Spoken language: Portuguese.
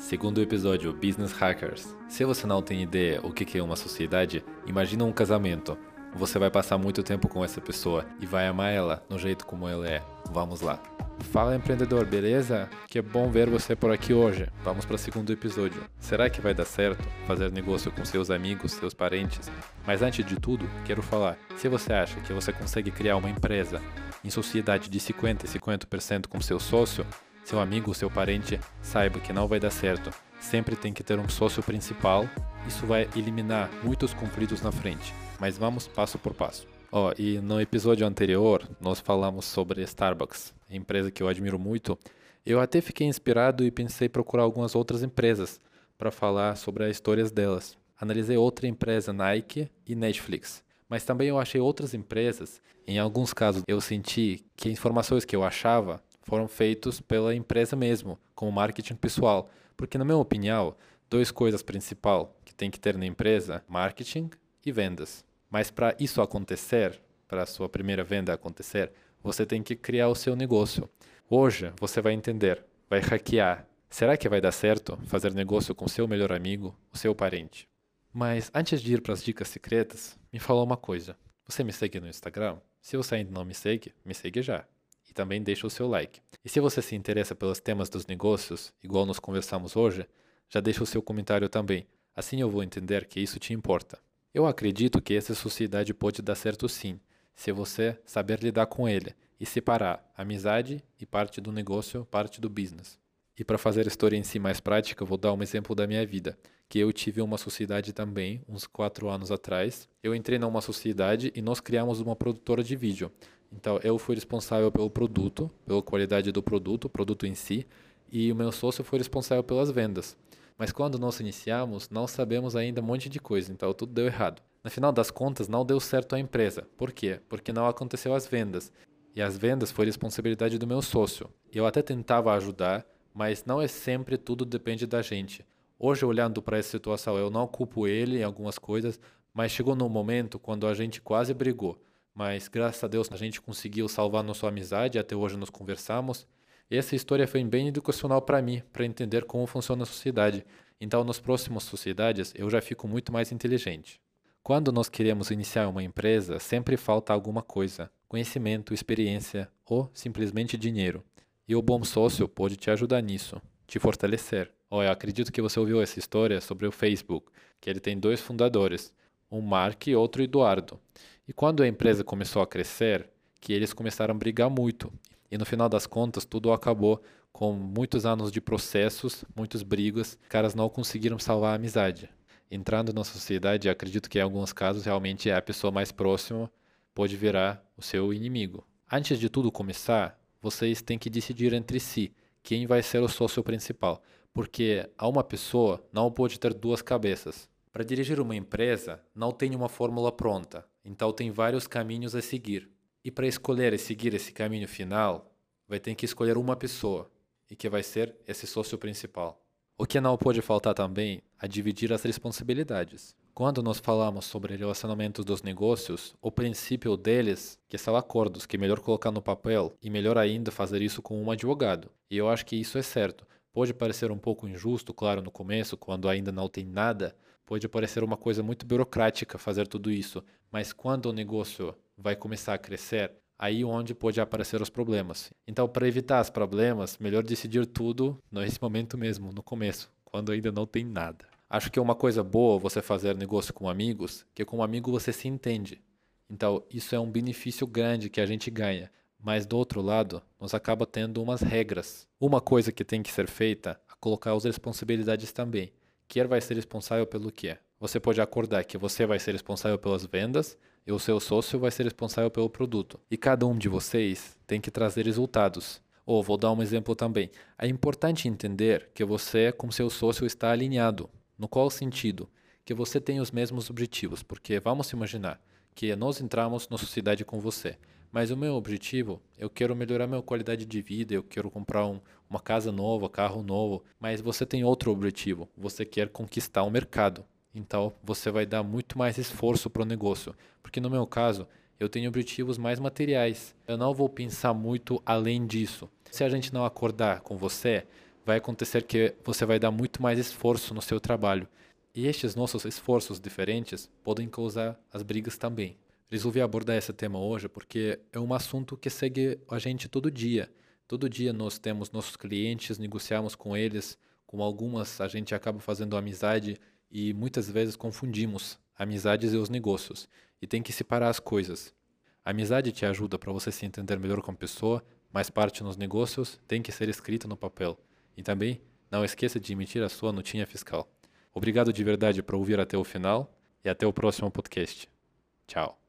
Segundo episódio, Business Hackers. Se você não tem ideia o que é uma sociedade, imagina um casamento. Você vai passar muito tempo com essa pessoa e vai amar ela no jeito como ela é. Vamos lá. Fala empreendedor, beleza? Que bom ver você por aqui hoje. Vamos para o segundo episódio. Será que vai dar certo fazer negócio com seus amigos, seus parentes? Mas antes de tudo, quero falar: se você acha que você consegue criar uma empresa em sociedade de 50 e 50% com seu sócio, seu amigo, seu parente, saiba que não vai dar certo. Sempre tem que ter um sócio principal. Isso vai eliminar muitos conflitos na frente. Mas vamos passo por passo. Ó, oh, e no episódio anterior nós falamos sobre Starbucks, empresa que eu admiro muito. Eu até fiquei inspirado e pensei procurar algumas outras empresas para falar sobre as histórias delas. Analisei outra empresa, Nike e Netflix. Mas também eu achei outras empresas. Em alguns casos eu senti que informações que eu achava foram feitos pela empresa mesmo, como marketing pessoal. Porque na minha opinião, duas coisas principais que tem que ter na empresa, marketing e vendas. Mas para isso acontecer, para a sua primeira venda acontecer, você tem que criar o seu negócio. Hoje você vai entender, vai hackear. Será que vai dar certo fazer negócio com seu melhor amigo, o seu parente? Mas antes de ir para as dicas secretas, me fala uma coisa. Você me segue no Instagram? Se você ainda não me segue, me segue já. E também deixa o seu like. E se você se interessa pelos temas dos negócios, igual nós conversamos hoje, já deixa o seu comentário também. Assim eu vou entender que isso te importa. Eu acredito que essa sociedade pode dar certo sim, se você saber lidar com ele e separar amizade e parte do negócio, parte do business. E para fazer a história em si mais prática, vou dar um exemplo da minha vida, que eu tive uma sociedade também, uns quatro anos atrás. Eu entrei numa sociedade e nós criamos uma produtora de vídeo. Então, eu fui responsável pelo produto, pela qualidade do produto, produto em si, e o meu sócio foi responsável pelas vendas. Mas quando nós iniciamos, não sabemos ainda um monte de coisa, então tudo deu errado. No final das contas, não deu certo a empresa. Por quê? Porque não aconteceu as vendas. E as vendas foi responsabilidade do meu sócio. Eu até tentava ajudar, mas não é sempre tudo depende da gente. Hoje, olhando para essa situação, eu não culpo ele em algumas coisas, mas chegou num momento quando a gente quase brigou. Mas graças a Deus a gente conseguiu salvar nossa amizade, até hoje nos conversamos. E essa história foi bem educacional para mim, para entender como funciona a sociedade. Então, nas próximas sociedades, eu já fico muito mais inteligente. Quando nós queremos iniciar uma empresa, sempre falta alguma coisa: conhecimento, experiência ou simplesmente dinheiro. E o bom sócio pode te ajudar nisso, te fortalecer. Eu acredito que você ouviu essa história sobre o Facebook, que ele tem dois fundadores, um Mark e outro Eduardo. E quando a empresa começou a crescer, que eles começaram a brigar muito e no final das contas, tudo acabou com muitos anos de processos, muitos brigas, caras não conseguiram salvar a amizade. Entrando na sociedade, acredito que em alguns casos realmente a pessoa mais próxima pode virar o seu inimigo. Antes de tudo começar, vocês têm que decidir entre si quem vai ser o sócio principal, porque a uma pessoa não pode ter duas cabeças. Para dirigir uma empresa, não tem uma fórmula pronta, então tem vários caminhos a seguir. E para escolher e seguir esse caminho final, vai ter que escolher uma pessoa, e que vai ser esse sócio principal. O que não pode faltar também é dividir as responsabilidades. Quando nós falamos sobre relacionamentos dos negócios, o princípio deles que são acordos, que é melhor colocar no papel e melhor ainda fazer isso com um advogado. E eu acho que isso é certo. Pode parecer um pouco injusto, claro, no começo, quando ainda não tem nada, pode parecer uma coisa muito burocrática fazer tudo isso, mas quando o negócio vai começar a crescer, aí onde pode aparecer os problemas. Então, para evitar os problemas, melhor decidir tudo nesse momento mesmo, no começo, quando ainda não tem nada. Acho que é uma coisa boa você fazer negócio com amigos, que com um amigo você se entende. Então, isso é um benefício grande que a gente ganha. Mas do outro lado, nós acaba tendo umas regras. Uma coisa que tem que ser feita é colocar as responsabilidades também. Quem vai ser responsável pelo quê? Você pode acordar que você vai ser responsável pelas vendas e o seu sócio vai ser responsável pelo produto. E cada um de vocês tem que trazer resultados. Ou vou dar um exemplo também. É importante entender que você com seu sócio está alinhado. No qual sentido? Que você tem os mesmos objetivos, porque vamos imaginar que nós entramos na sociedade com você, mas o meu objetivo, eu quero melhorar minha qualidade de vida, eu quero comprar um, uma casa nova, carro novo, mas você tem outro objetivo, você quer conquistar o mercado. Então você vai dar muito mais esforço para o negócio. Porque no meu caso, eu tenho objetivos mais materiais. Eu não vou pensar muito além disso. Se a gente não acordar com você, vai acontecer que você vai dar muito mais esforço no seu trabalho. E estes nossos esforços diferentes podem causar as brigas também. Resolvi abordar esse tema hoje porque é um assunto que segue a gente todo dia. Todo dia nós temos nossos clientes, negociamos com eles, com algumas a gente acaba fazendo amizade e muitas vezes confundimos amizades e os negócios. E tem que separar as coisas. A amizade te ajuda para você se entender melhor com a pessoa, mas parte nos negócios tem que ser escrita no papel. E também não esqueça de emitir a sua notinha fiscal. Obrigado de verdade por ouvir até o final e até o próximo podcast. Tchau.